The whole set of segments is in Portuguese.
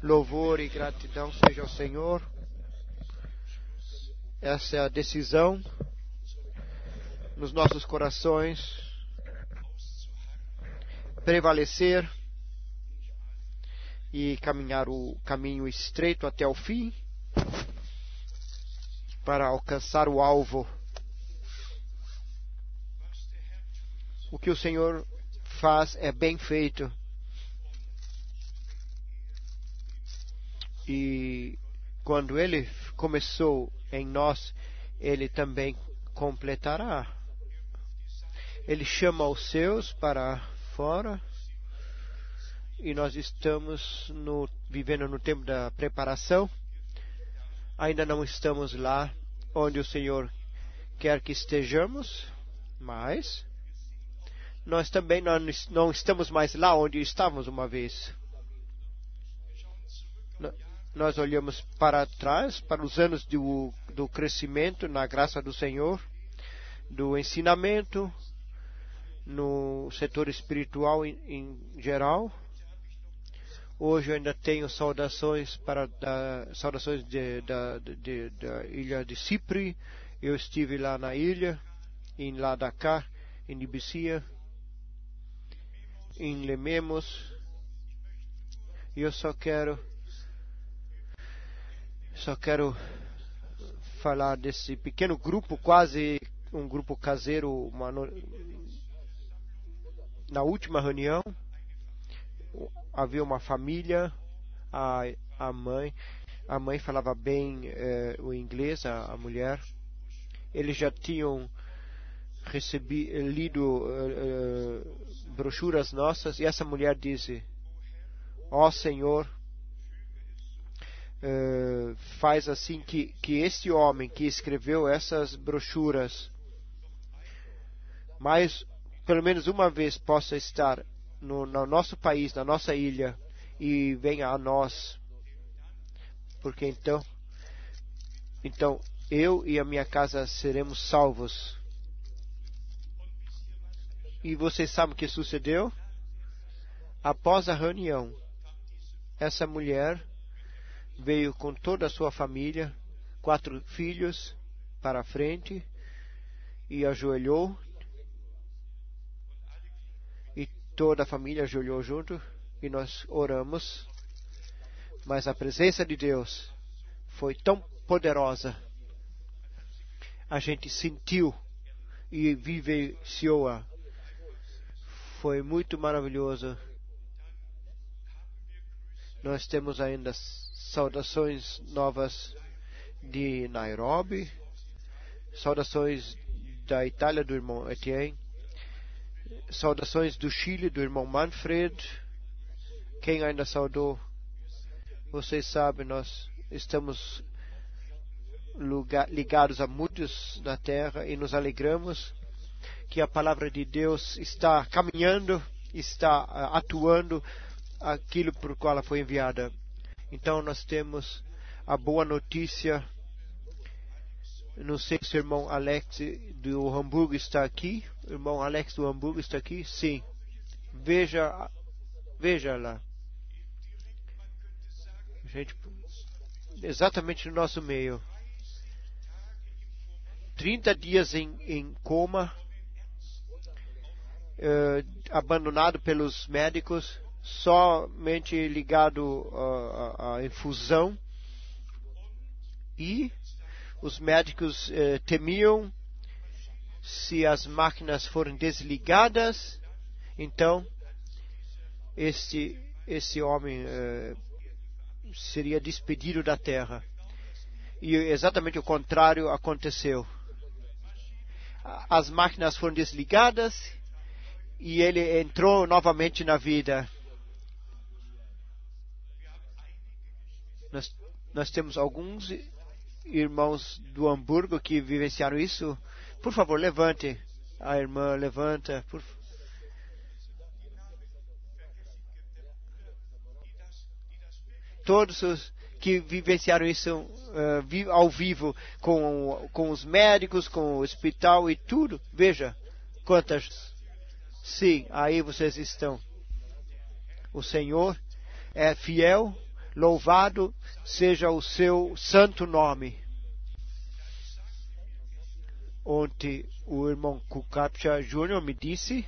Louvor e gratidão seja ao Senhor. Essa é a decisão nos nossos corações prevalecer e caminhar o caminho estreito até o fim para alcançar o alvo. O que o Senhor faz é bem feito. E quando Ele começou em nós, Ele também completará. Ele chama os seus para fora e nós estamos no, vivendo no tempo da preparação. Ainda não estamos lá onde o Senhor quer que estejamos, mas nós também não, não estamos mais lá onde estávamos uma vez. Nós olhamos para trás, para os anos do, do crescimento na graça do Senhor, do ensinamento, no setor espiritual em, em geral, Hoje eu ainda tenho saudações para da, saudações de, da, de, da ilha de Cipre. Eu estive lá na ilha, em Ladakar, em Ibicia, em Lememos. E eu só quero só quero falar desse pequeno grupo, quase um grupo caseiro, uma, na última reunião havia uma família, a, a mãe, a mãe falava bem eh, o inglês, a, a, mulher. Eles já tinham recebi, lido eh, brochuras nossas e essa mulher disse: Ó oh, Senhor, eh, faz assim que, que este homem que escreveu essas brochuras, mais pelo menos uma vez possa estar no, no nosso país, na nossa ilha, e venha a nós. Porque então, então eu e a minha casa seremos salvos. E vocês sabem o que sucedeu? Após a reunião, essa mulher veio com toda a sua família, quatro filhos, para a frente e ajoelhou Toda a família ajoelhou junto e nós oramos. Mas a presença de Deus foi tão poderosa. A gente sentiu e vivenciou-a. Foi muito maravilhoso. Nós temos ainda saudações novas de Nairobi, saudações da Itália do irmão Etienne, Saudações do Chile, do irmão Manfred. Quem ainda saudou? Vocês sabem, nós estamos ligados a muitos na terra e nos alegramos que a palavra de Deus está caminhando, está ah, atuando aquilo por qual ela foi enviada. Então nós temos a boa notícia não sei se o irmão Alex do Hamburgo está aqui. O irmão Alex do Hamburgo está aqui? Sim. Veja, veja lá. Gente, exatamente no nosso meio. 30 dias em, em coma, uh, abandonado pelos médicos, somente ligado à infusão e os médicos eh, temiam se as máquinas forem desligadas, então esse, esse homem eh, seria despedido da terra. E exatamente o contrário aconteceu. As máquinas foram desligadas e ele entrou novamente na vida. Nós, nós temos alguns irmãos do Hamburgo que vivenciaram isso, por favor, levante. A irmã levanta. Por... Todos os que vivenciaram isso uh, ao vivo com, com os médicos, com o hospital e tudo. Veja quantas. Sim, aí vocês estão. O Senhor é fiel Louvado seja o seu santo nome. Ontem o irmão Kukapcha Jr. me disse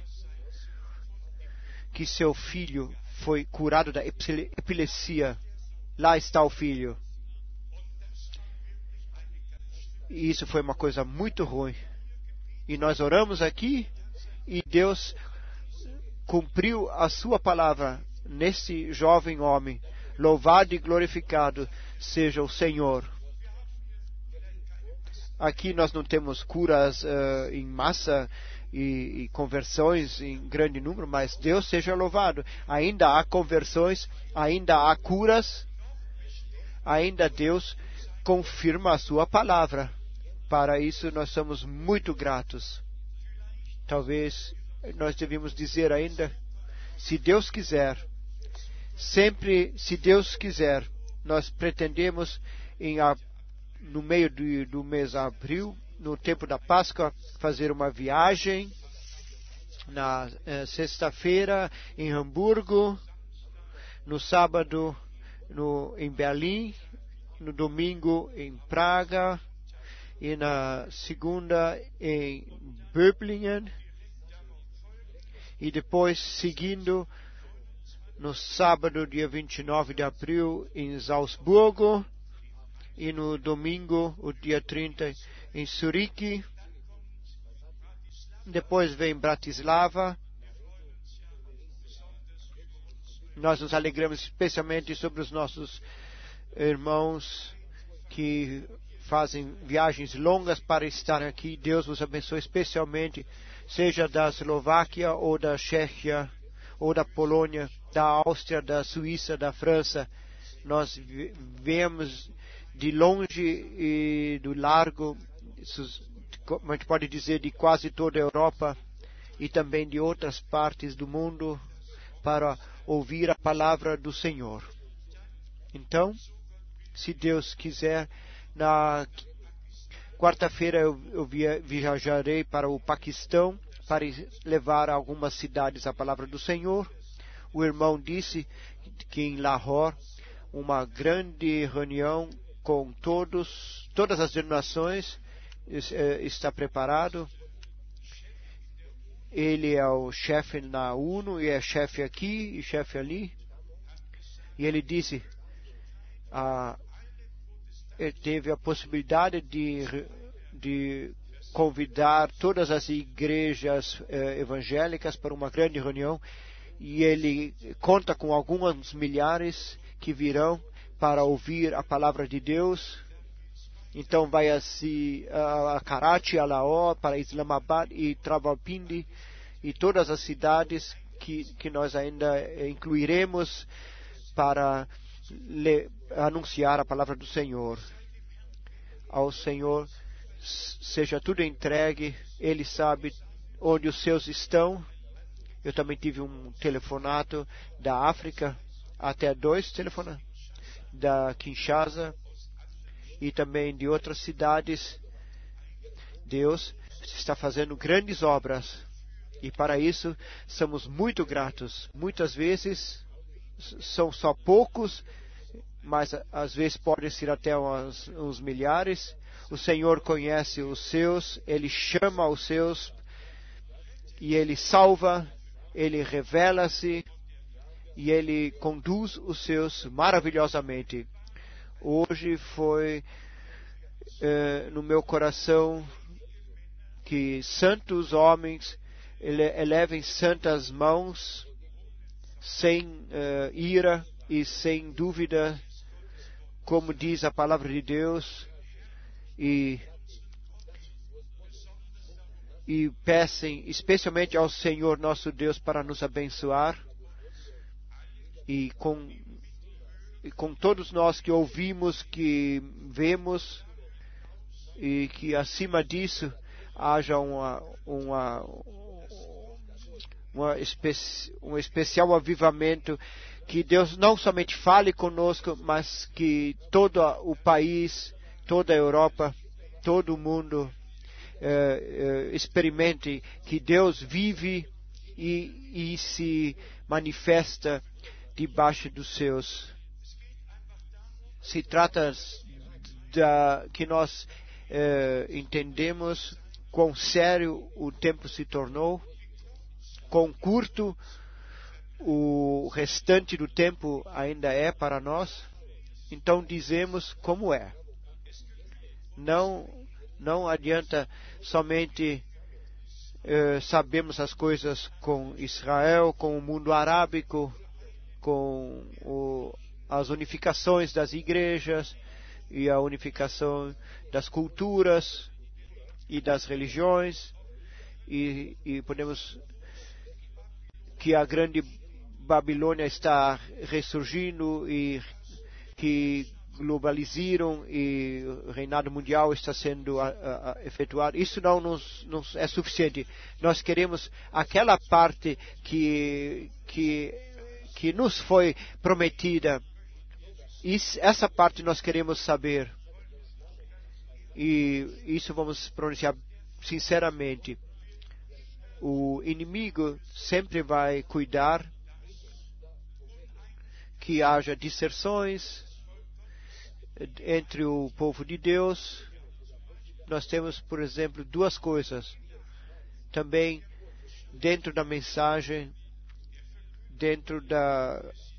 que seu filho foi curado da epilepsia. Lá está o filho. E isso foi uma coisa muito ruim. E nós oramos aqui e Deus cumpriu a sua palavra nesse jovem homem. Louvado e glorificado seja o Senhor. Aqui nós não temos curas uh, em massa e, e, conversões em grande número, mas Deus seja louvado. Ainda há conversões, ainda há curas, ainda Deus confirma a sua palavra. Para isso nós somos muito gratos. Talvez nós devemos dizer ainda, se Deus quiser, sempre, se Deus quiser, nós pretendemos em, no meio do, do mês de abril, no tempo da Páscoa, fazer uma viagem na eh, sexta-feira em Hamburgo, no sábado no, em Berlim, no domingo em Praga e na segunda em Böblingen e depois seguindo no sábado, dia 29 de abril, em Salzburgo, e no domingo, o dia 30, em Zurique. Depois vem Bratislava. Nós nos alegramos especialmente sobre os nossos irmãos que fazem viagens longas para estar aqui. Deus os abençoe especialmente seja da Eslováquia ou da Chequia ou da Polônia, da Áustria, da Suíça, da França. Nós vemos de longe e do largo, como a gente pode dizer, de quase toda a Europa e também de outras partes do mundo para ouvir a palavra do Senhor. Então, se Deus quiser, na Quarta-feira eu viajarei para o Paquistão para levar a algumas cidades a palavra do Senhor. O irmão disse que em Lahore uma grande reunião com todos, todas as denominações eh, está preparado. Ele é o chefe na UNO e é chefe aqui e chefe ali. E ele disse, a, teve a possibilidade de, de convidar todas as igrejas eh, evangélicas para uma grande reunião e ele conta com alguns milhares que virão para ouvir a palavra de Deus. Então vai assim a Karachi, a Lahore, para Islamabad e Travalpindi e todas as cidades que, que nós ainda incluiremos para le, anunciar a palavra do Senhor. Ao Senhor seja tudo entregue, Ele sabe onde os seus estão. Eu também tive um telefonato da África, até dois telefonatos, da Kinshasa e também de outras cidades. Deus está fazendo grandes obras e para isso somos muito gratos. Muitas vezes são só poucos, mas às vezes pode ser até uns, uns milhares. O Senhor conhece os seus, Ele chama os seus e Ele salva, Ele revela-se e Ele conduz os seus maravilhosamente. Hoje foi uh, no meu coração que santos homens elevem santas mãos sem uh, ira e sem dúvida, como diz a palavra de Deus, e, e peçam especialmente ao Senhor nosso Deus para nos abençoar. E com, e com todos nós que ouvimos, que vemos e que acima disso haja uma, uma, uma especi um especial avivamento, que Deus não somente fale conosco, mas que todo o país, toda a Europa, todo o mundo experimente que Deus vive e, e se manifesta debaixo dos seus se trata da que nós eh, entendemos quão sério o tempo se tornou, quão curto o restante do tempo ainda é para nós. Então dizemos como é. Não, não adianta somente eh, sabemos as coisas com Israel, com o mundo arábico, com o, as unificações das igrejas e a unificação das culturas e das religiões. E, e podemos que a grande Babilônia está ressurgindo e que globalizaram e o reinado mundial está sendo a, a, a efetuado. Isso não nos, nos, é suficiente. Nós queremos aquela parte que, que, que nos foi prometida. Isso, essa parte nós queremos saber. E isso vamos pronunciar sinceramente. O inimigo sempre vai cuidar que haja disserções, entre o povo de Deus, nós temos, por exemplo, duas coisas. Também dentro da mensagem, dentro da,